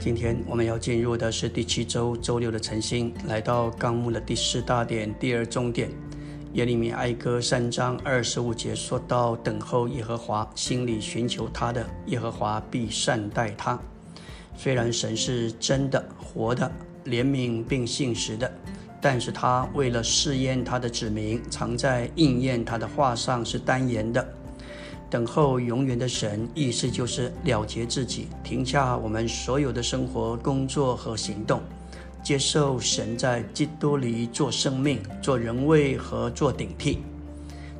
今天我们要进入的是第七周周六的晨星，来到纲目的第四大点第二中点。耶利米哀歌三章二十五节说到：“等候耶和华，心里寻求他的，耶和华必善待他。”虽然神是真的、活的、怜悯并信实的，但是他为了试验他的子民，常在应验他的话上是单言的。等候永远的神，意思就是了结自己，停下我们所有的生活、工作和行动，接受神在基督里做生命、做人位和做顶替。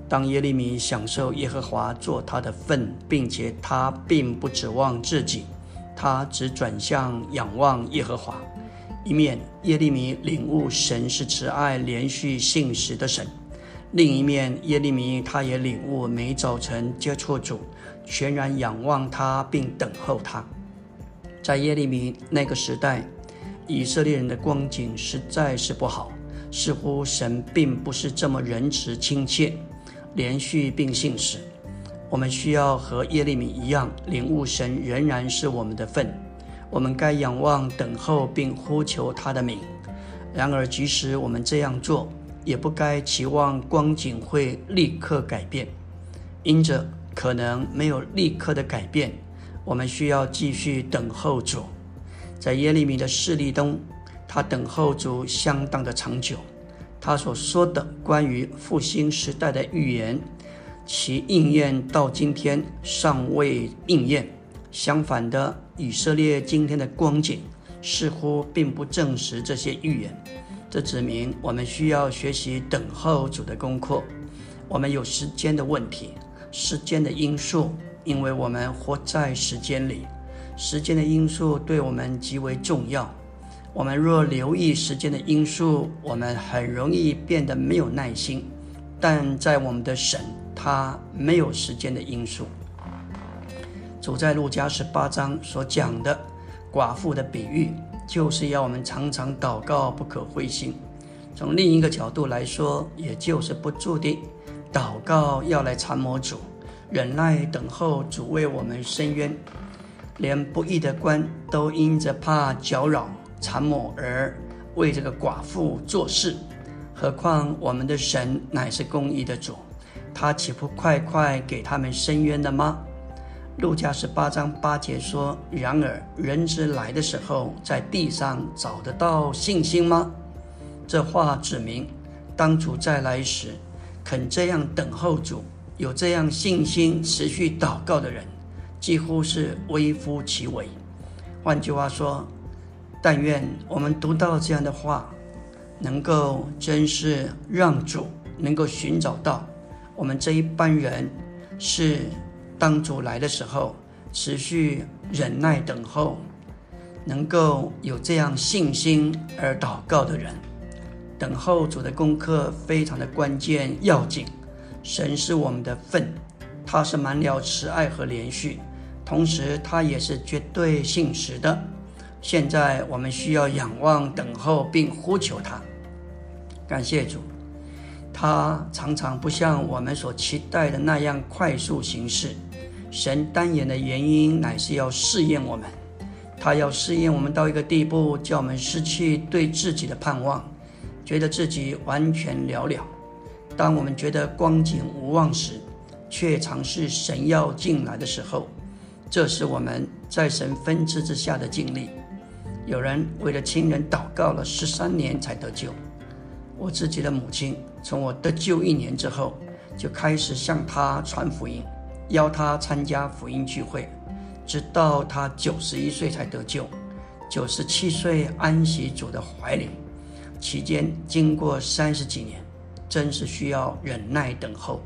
当耶利米享受耶和华做他的份，并且他并不指望自己，他只转向仰望耶和华。一面，耶利米领悟神是慈爱、连续、信实的神。另一面，耶利米他也领悟，每早晨接触主，全然仰望他，并等候他。在耶利米那个时代，以色列人的光景实在是不好，似乎神并不是这么仁慈、亲切、连续并信使。我们需要和耶利米一样，领悟神仍然是我们的份，我们该仰望、等候并呼求他的名。然而，即使我们这样做，也不该期望光景会立刻改变，因着可能没有立刻的改变，我们需要继续等候主。在耶利米的事例中，他等候主相当的长久。他所说的关于复兴时代的预言，其应验到今天尚未应验。相反的，以色列今天的光景似乎并不证实这些预言。这指明我们需要学习等候主的功课。我们有时间的问题，时间的因素，因为我们活在时间里，时间的因素对我们极为重要。我们若留意时间的因素，我们很容易变得没有耐心。但在我们的神，他没有时间的因素。主在路加十八章所讲的寡妇的比喻。就是要我们常常祷告，不可灰心。从另一个角度来说，也就是不住的祷告，要来参谋主，忍耐等候主为我们伸冤。连不义的官都因着怕搅扰参谋而为这个寡妇做事，何况我们的神乃是公义的主，他岂不快快给他们伸冤的吗？路加十八章八节说：“然而人子来的时候，在地上找得到信心吗？”这话指明，当主再来时，肯这样等候主、有这样信心、持续祷告的人，几乎是微乎其微。换句话说，但愿我们读到这样的话，能够真是让主能够寻找到我们这一班人是。当主来的时候，持续忍耐等候，能够有这样信心而祷告的人，等候主的功课非常的关键要紧。神是我们的份，他是满了慈爱和连续，同时他也是绝对信实的。现在我们需要仰望、等候并呼求他。感谢主，他常常不像我们所期待的那样快速行事。神单言的原因，乃是要试验我们，他要试验我们到一个地步，叫我们失去对自己的盼望，觉得自己完全了了。当我们觉得光景无望时，却尝试神要进来的时候，这是我们在神分支之下的经历。有人为了亲人祷告了十三年才得救。我自己的母亲，从我得救一年之后，就开始向他传福音。邀他参加福音聚会，直到他九十一岁才得救，九十七岁安息主的怀里。期间经过三十几年，真是需要忍耐等候。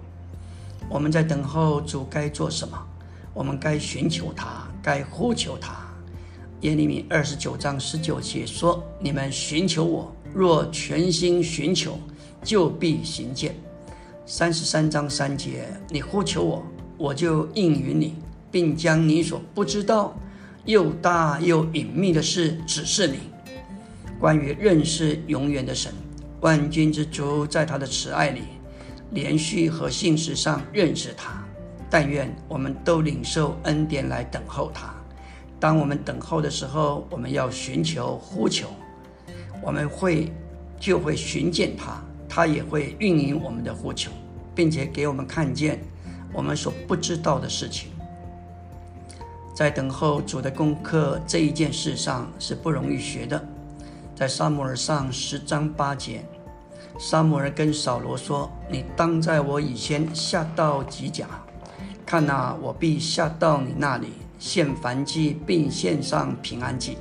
我们在等候主该做什么？我们该寻求他，该呼求他。耶利米二十九章十九节说：“你们寻求我，若全心寻求，就必行见。”三十三章三节：“你呼求我。”我就应允你，并将你所不知道又大又隐秘的事指示你。关于认识永远的神，万军之主，在他的慈爱里，连续和信实上认识他。但愿我们都领受恩典来等候他，当我们等候的时候，我们要寻求、呼求，我们会就会寻见他，他也会运营我们的呼求，并且给我们看见我们所不知道的事情。在等候主的功课这一件事上是不容易学的。在沙摩尔上十章八节，沙摩尔跟扫罗说：“你当在我以前下到吉甲，看哪，我必下到你那里，献燔祭并献上平安祭。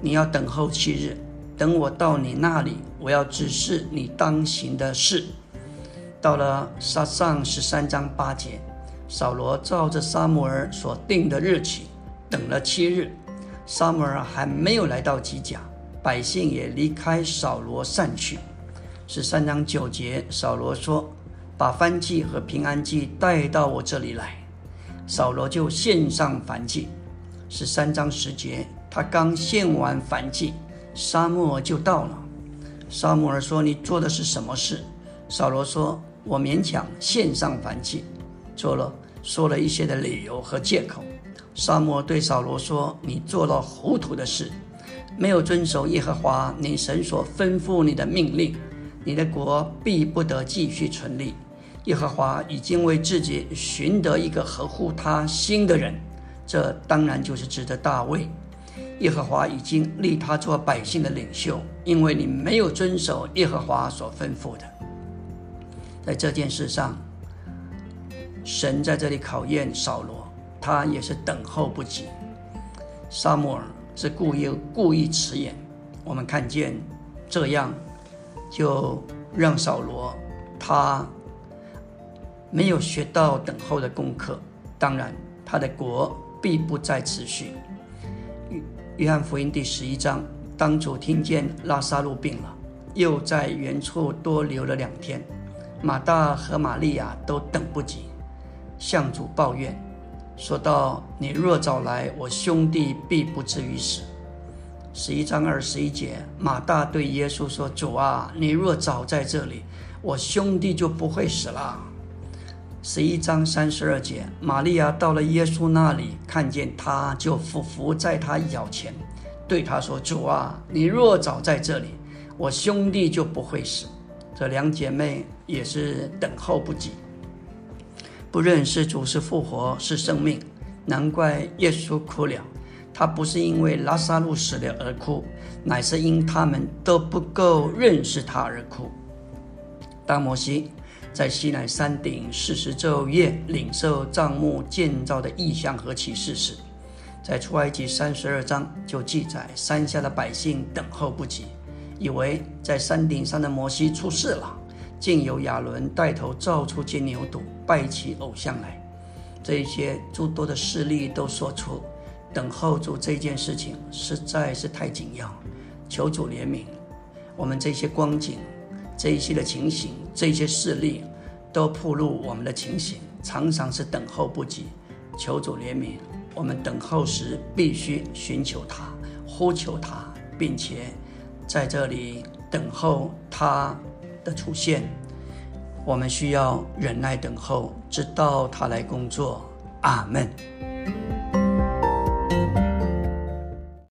你要等候七日，等我到你那里，我要指示你当行的事。”到了沙上十三章八节。扫罗照着沙摩尔所定的日期等了七日，沙摩尔还没有来到吉甲，百姓也离开扫罗散去。十三章九节，扫罗说：“把燔祭和平安祭带到我这里来。”扫罗就献上燔祭。十三章十节，他刚献完燔祭，沙漠尔就到了。沙摩尔说：“你做的是什么事？”扫罗说：“我勉强献上燔祭。”做了，说了一些的理由和借口。沙漠对扫罗说：“你做了糊涂的事，没有遵守耶和华你神所吩咐你的命令，你的国必不得继续存立。耶和华已经为自己寻得一个合乎他心的人，这当然就是指的大卫。耶和华已经立他做百姓的领袖，因为你没有遵守耶和华所吩咐的，在这件事上。”神在这里考验扫罗，他也是等候不及。萨摩尔是故意故意迟延，我们看见这样，就让扫罗他没有学到等候的功课。当然，他的国必不再持续。约约翰福音第十一章，当主听见拉萨路病了，又在原处多留了两天，马大和玛利亚都等不及。向主抱怨，说道：“你若早来，我兄弟必不至于死。”十一章二十一节，马大对耶稣说：“主啊，你若早在这里，我兄弟就不会死了。”十一章三十二节，玛利亚到了耶稣那里，看见他就伏伏在他脚前，对他说：“主啊，你若早在这里，我兄弟就不会死。”这两姐妹也是等候不及。不认识主是复活是生命，难怪耶稣哭了。他不是因为拉萨路死了而哭，乃是因他们都不够认识他而哭。当摩西在西南山顶四十昼夜领受帐幕建造的意象和启示时，在出埃及三十二章就记载山下的百姓等候不及，以为在山顶上的摩西出事了。竟由亚伦带头造出金牛犊，拜起偶像来。这些诸多的事例都说出，等候主这件事情实在是太紧要，求主怜悯。我们这些光景，这一些的情形，这些事例，都暴露我们的情形，常常是等候不及。求主怜悯。我们等候时必须寻求他，呼求他，并且在这里等候他。的出现，我们需要忍耐等候，直到他来工作。阿门。